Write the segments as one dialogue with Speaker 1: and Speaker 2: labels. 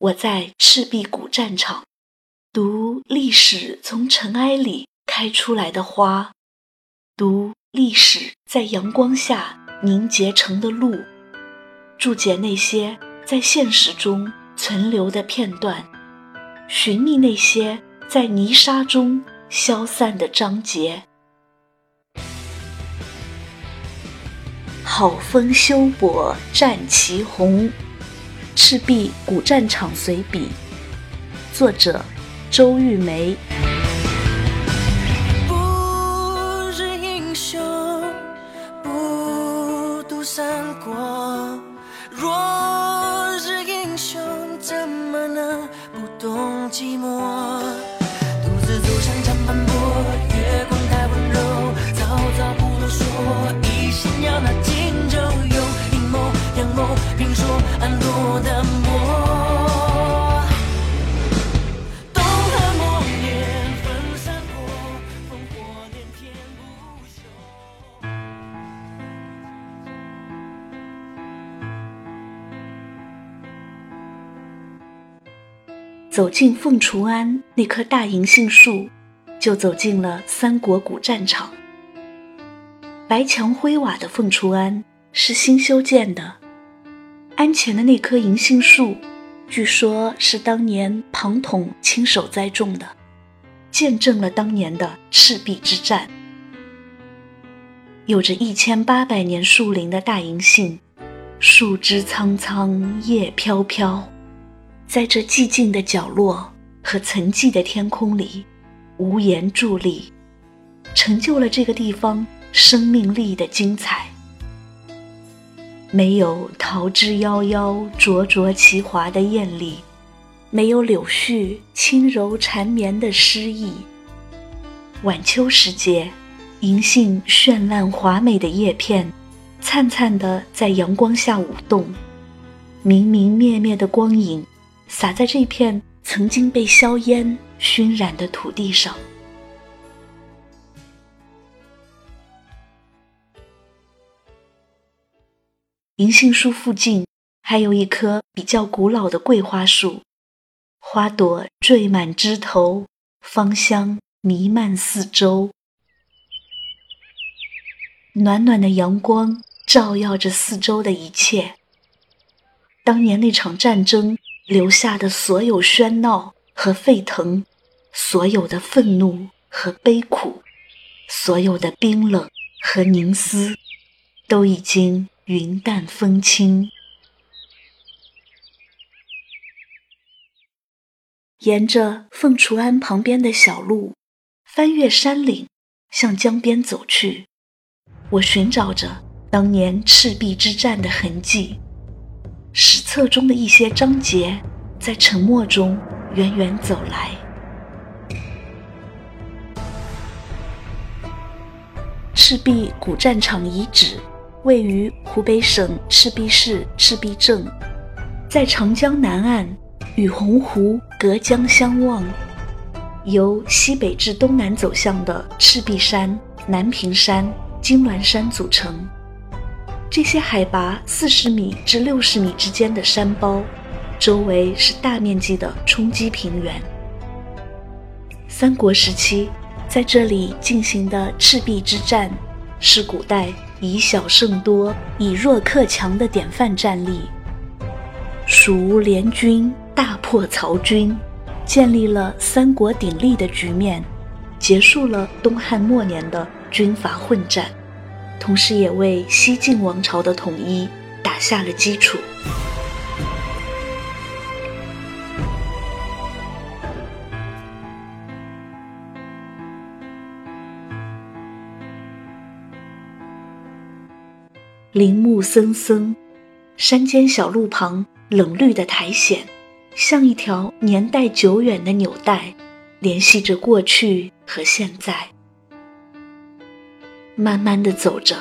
Speaker 1: 我在赤壁古战场，读历史从尘埃里开出来的花，读历史在阳光下凝结成的路，注解那些在现实中存留的片段，寻觅那些在泥沙中消散的章节。好风修柏战旗红。赤壁古战场随笔，作者周玉梅。
Speaker 2: 走
Speaker 1: 进凤雏庵那棵大银杏树，就走进了三国古战场。白墙灰瓦的凤雏庵是新修建的，庵前的那棵银杏树，据说是当年庞统亲手栽种的，见证了当年的赤壁之战。有着一千八百年树龄的大银杏，树枝苍苍，叶飘飘。在这寂静的角落和沉寂的天空里，无言伫立，成就了这个地方生命力的精彩。没有桃之夭夭、灼灼其华的艳丽，没有柳絮轻柔缠绵的诗意。晚秋时节，银杏绚烂华美的叶片，灿灿的在阳光下舞动，明明灭灭的光影。洒在这片曾经被硝烟熏染的土地上。银杏树附近还有一棵比较古老的桂花树，花朵缀满枝头，芳香弥漫四周。暖暖的阳光照耀着四周的一切。当年那场战争。留下的所有喧闹和沸腾，所有的愤怒和悲苦，所有的冰冷和凝思，都已经云淡风轻。沿着凤雏庵旁边的小路，翻越山岭，向江边走去。我寻找着当年赤壁之战的痕迹。史册中的一些章节，在沉默中远远走来。赤壁古战场遗址位于湖北省赤壁市赤壁镇，在长江南岸，与洪湖隔江相望，由西北至东南走向的赤壁山、南屏山、金銮山组成。这些海拔四十米至六十米之间的山包，周围是大面积的冲积平原。三国时期在这里进行的赤壁之战，是古代以小胜多、以弱克强的典范战例。蜀吴联军大破曹军，建立了三国鼎立的局面，结束了东汉末年的军阀混战。同时也为西晋王朝的统一打下了基础。林木森森，山间小路旁冷绿的苔藓，像一条年代久远的纽带，联系着过去和现在。慢慢的走着，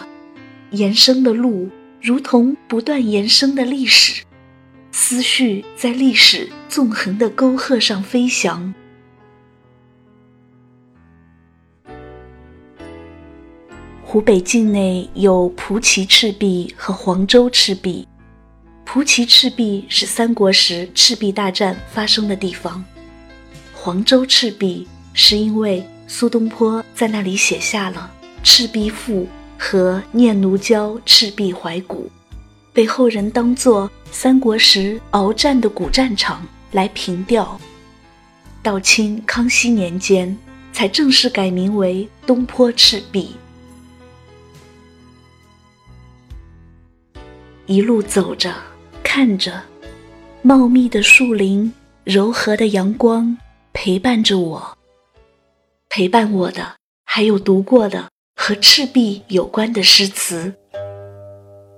Speaker 1: 延伸的路如同不断延伸的历史，思绪在历史纵横的沟壑上飞翔。湖北境内有蒲圻赤壁和黄州赤壁，蒲圻赤壁是三国时赤壁大战发生的地方。黄州赤壁是因为苏东坡在那里写下了《赤壁赋》和《念奴娇·赤壁怀古》，被后人当作三国时鏖战的古战场来凭吊。到清康熙年间，才正式改名为东坡赤壁。一路走着，看着茂密的树林，柔和的阳光。陪伴着我，陪伴我的还有读过的和赤壁有关的诗词。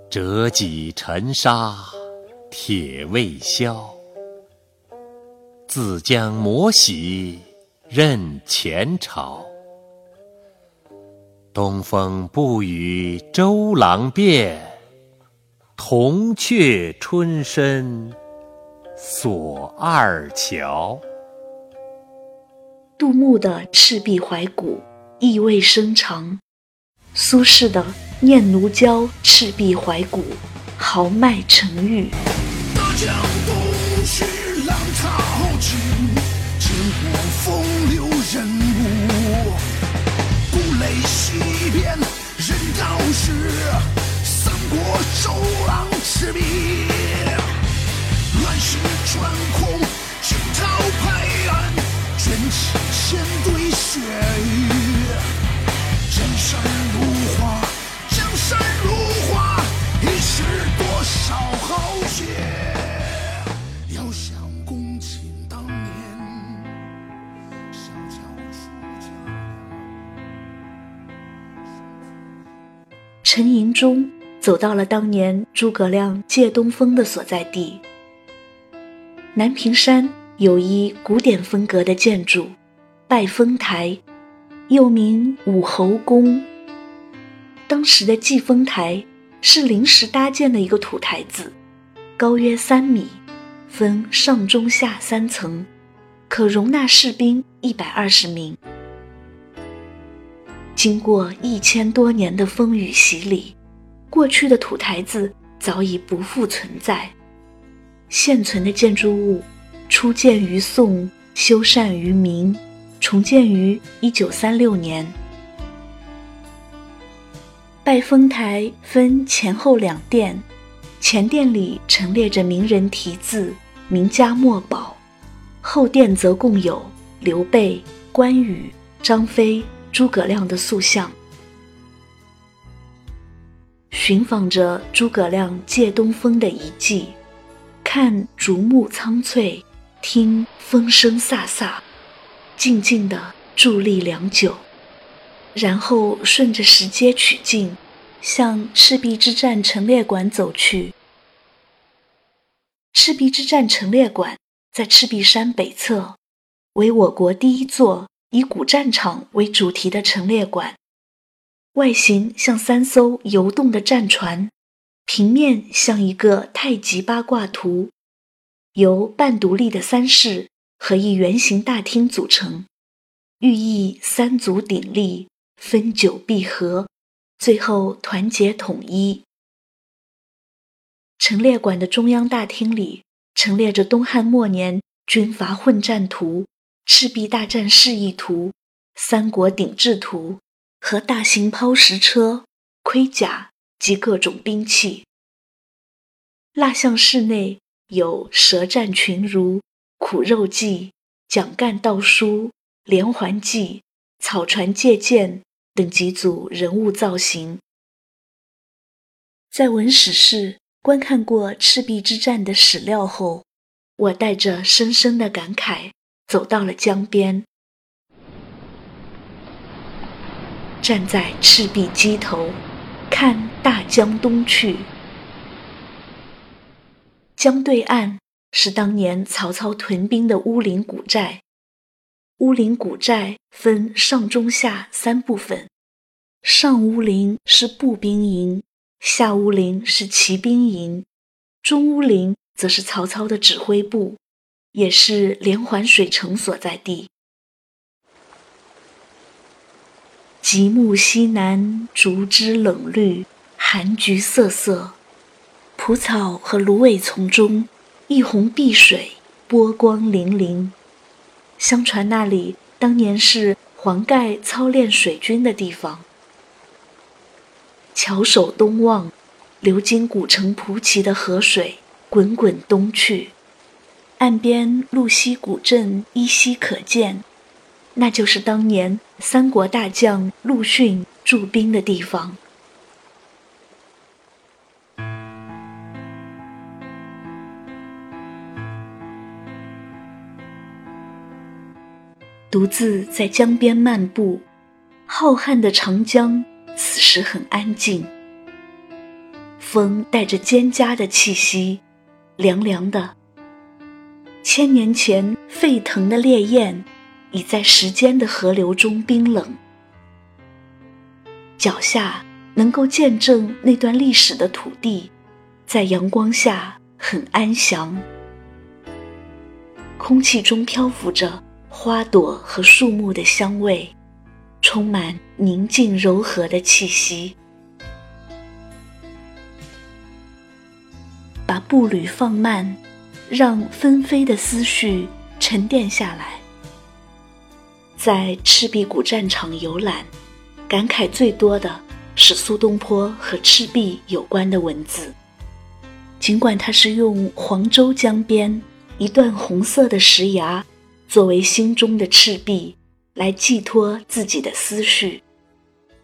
Speaker 3: 折戟沉沙，铁未销。自将磨洗，认前朝。东风不与周郎便，铜雀春深锁二乔。
Speaker 1: 杜牧的《赤壁怀古》意味深长，苏轼的《念奴娇·赤壁怀古》豪迈沉郁。
Speaker 4: 大江东去，浪淘尽，千古风流人物。故垒西边，人道是三国周郎赤壁。乱世穿空，惊涛拍岸，卷起。千堆
Speaker 1: 雪中走到了当年诸葛亮借东风的所在地南屏山，有一古典风格的建筑。拜风台，又名武侯宫。当时的祭峰台是临时搭建的一个土台子，高约三米，分上中下三层，可容纳士兵一百二十名。经过一千多年的风雨洗礼，过去的土台子早已不复存在。现存的建筑物，初建于宋，修缮于明。重建于一九三六年。拜峰台分前后两殿，前殿里陈列着名人题字、名家墨宝，后殿则共有刘备、关羽、张飞、诸葛亮的塑像。寻访着诸葛亮借东风的遗迹，看竹木苍翠，听风声飒飒。静静地伫立良久，然后顺着石阶取径，向赤壁之战陈列馆走去。赤壁之战陈列馆在赤壁山北侧，为我国第一座以古战场为主题的陈列馆。外形像三艘游动的战船，平面像一个太极八卦图，由半独立的三室。和一圆形大厅组成，寓意三足鼎立、分久必合，最后团结统一。陈列馆的中央大厅里陈列着东汉末年军阀混战图、赤壁大战示意图、三国鼎制图和大型抛石车、盔甲及各种兵器。蜡像室内有舌战群儒。苦肉计、蒋干盗书、连环计、草船借箭等几组人物造型。在文史室观看过赤壁之战的史料后，我带着深深的感慨走到了江边，站在赤壁矶头，看大江东去，江对岸。是当年曹操屯兵的乌林古寨。乌林古寨分上中下三部分，上乌林是步兵营，下乌林是骑兵营，中乌林则是曹操的指挥部，也是连环水城所在地。极目西南，竹枝冷绿，寒菊瑟瑟。蒲草和芦苇丛中，一泓碧水，波光粼粼。相传那里当年是黄盖操练水军的地方。翘首东望，流经古城蒲圻的河水滚滚东去，岸边鹿溪古镇依稀可见，那就是当年三国大将陆逊驻兵的地方。独自在江边漫步，浩瀚的长江此时很安静。风带着蒹葭的气息，凉凉的。千年前沸腾的烈焰，已在时间的河流中冰冷。脚下能够见证那段历史的土地，在阳光下很安详。空气中漂浮着。花朵和树木的香味，充满宁静柔和的气息。把步履放慢，让纷飞的思绪沉淀下来。在赤壁古战场游览，感慨最多的是苏东坡和赤壁有关的文字。尽管他是用黄州江边一段红色的石崖。作为心中的赤壁，来寄托自己的思绪，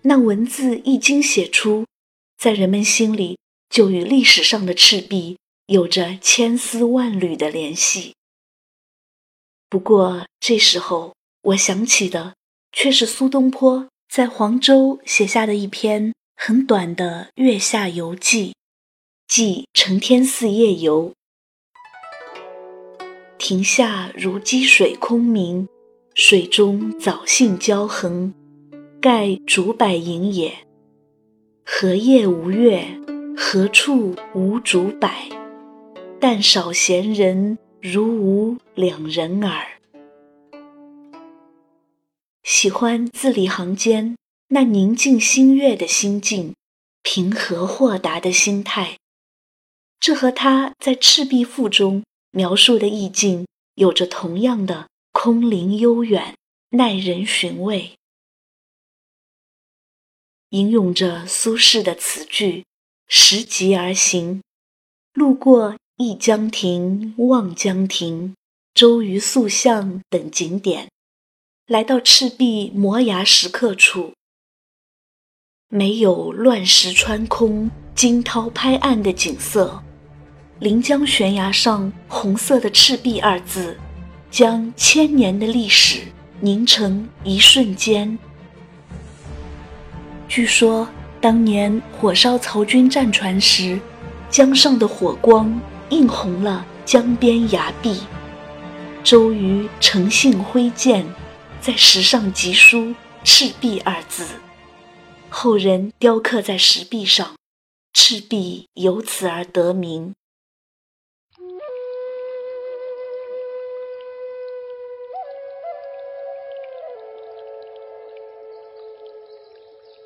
Speaker 1: 那文字一经写出，在人们心里就与历史上的赤壁有着千丝万缕的联系。不过这时候，我想起的却是苏东坡在黄州写下的一篇很短的《月下游记》，记承天寺夜游。亭下如积水空明，水中藻荇交横，盖竹柏影也。何夜无月，何处无竹柏？但少闲人，如吾两人耳。喜欢字里行间那宁静心悦的心境，平和豁达的心态，这和他在《赤壁赋》中。描述的意境有着同样的空灵悠远、耐人寻味。吟咏着苏轼的词句：“拾级而行，路过忆江亭、望江亭、周瑜塑像等景点，来到赤壁摩崖石刻处，没有乱石穿空、惊涛拍岸的景色。”临江悬崖上红色的“赤壁”二字，将千年的历史凝成一瞬间。据说当年火烧曹军战船时，江上的火光映红了江边崖壁。周瑜乘兴挥剑，在石上急书“赤壁”二字，后人雕刻在石壁上，赤壁由此而得名。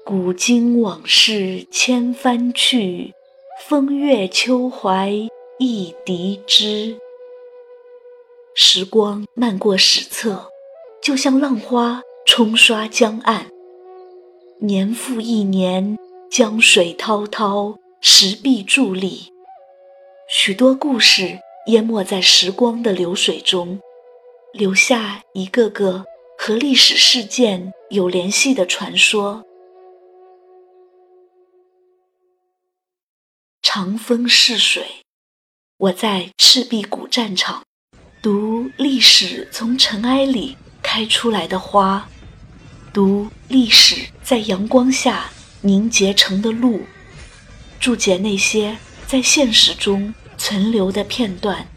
Speaker 1: 古今往事千帆去，风月秋怀一笛知。时光漫过史册，就像浪花冲刷江岸。年复一年，江水滔滔，石壁伫立，许多故事淹没在时光的流水中，留下一个个和历史事件有联系的传说。长风逝水，我在赤壁古战场读历史从尘埃里开出来的花，读历史在阳光下凝结成的路，注解那些在现实中存留的片段，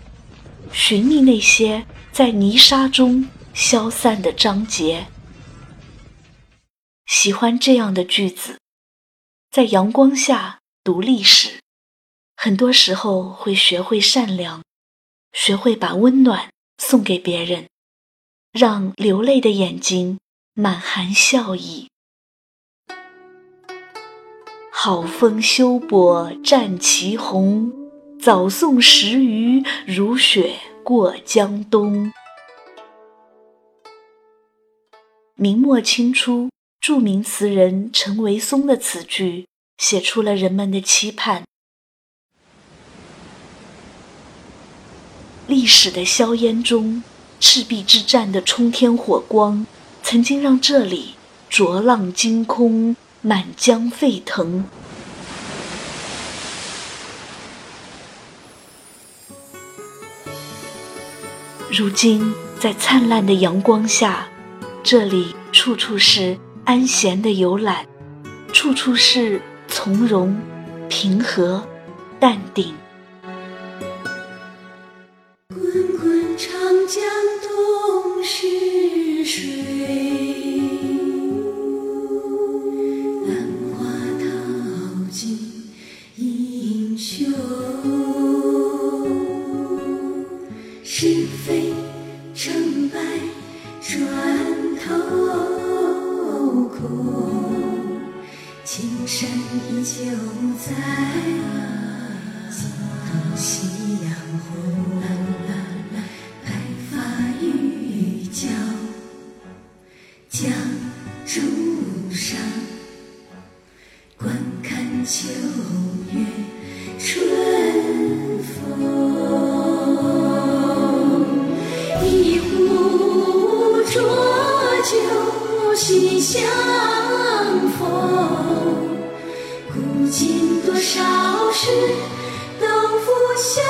Speaker 1: 寻觅那些在泥沙中消散的章节。喜欢这样的句子，在阳光下读历史。很多时候会学会善良，学会把温暖送给别人，让流泪的眼睛满含笑意。好风休泊战旗红，早送时雨如雪过江东。明末清初，著名词人陈维松的词句，写出了人们的期盼。历史的硝烟中，赤壁之战的冲天火光，曾经让这里浊浪惊空，满江沸腾。如今，在灿烂的阳光下，这里处处是安闲的游览，处处是从容、平和、淡定。
Speaker 5: 青山依旧在，尽头夕阳红。白发渔樵江渚上，观看秋月春风。一壶浊酒喜相逢，古今多少事，都付笑。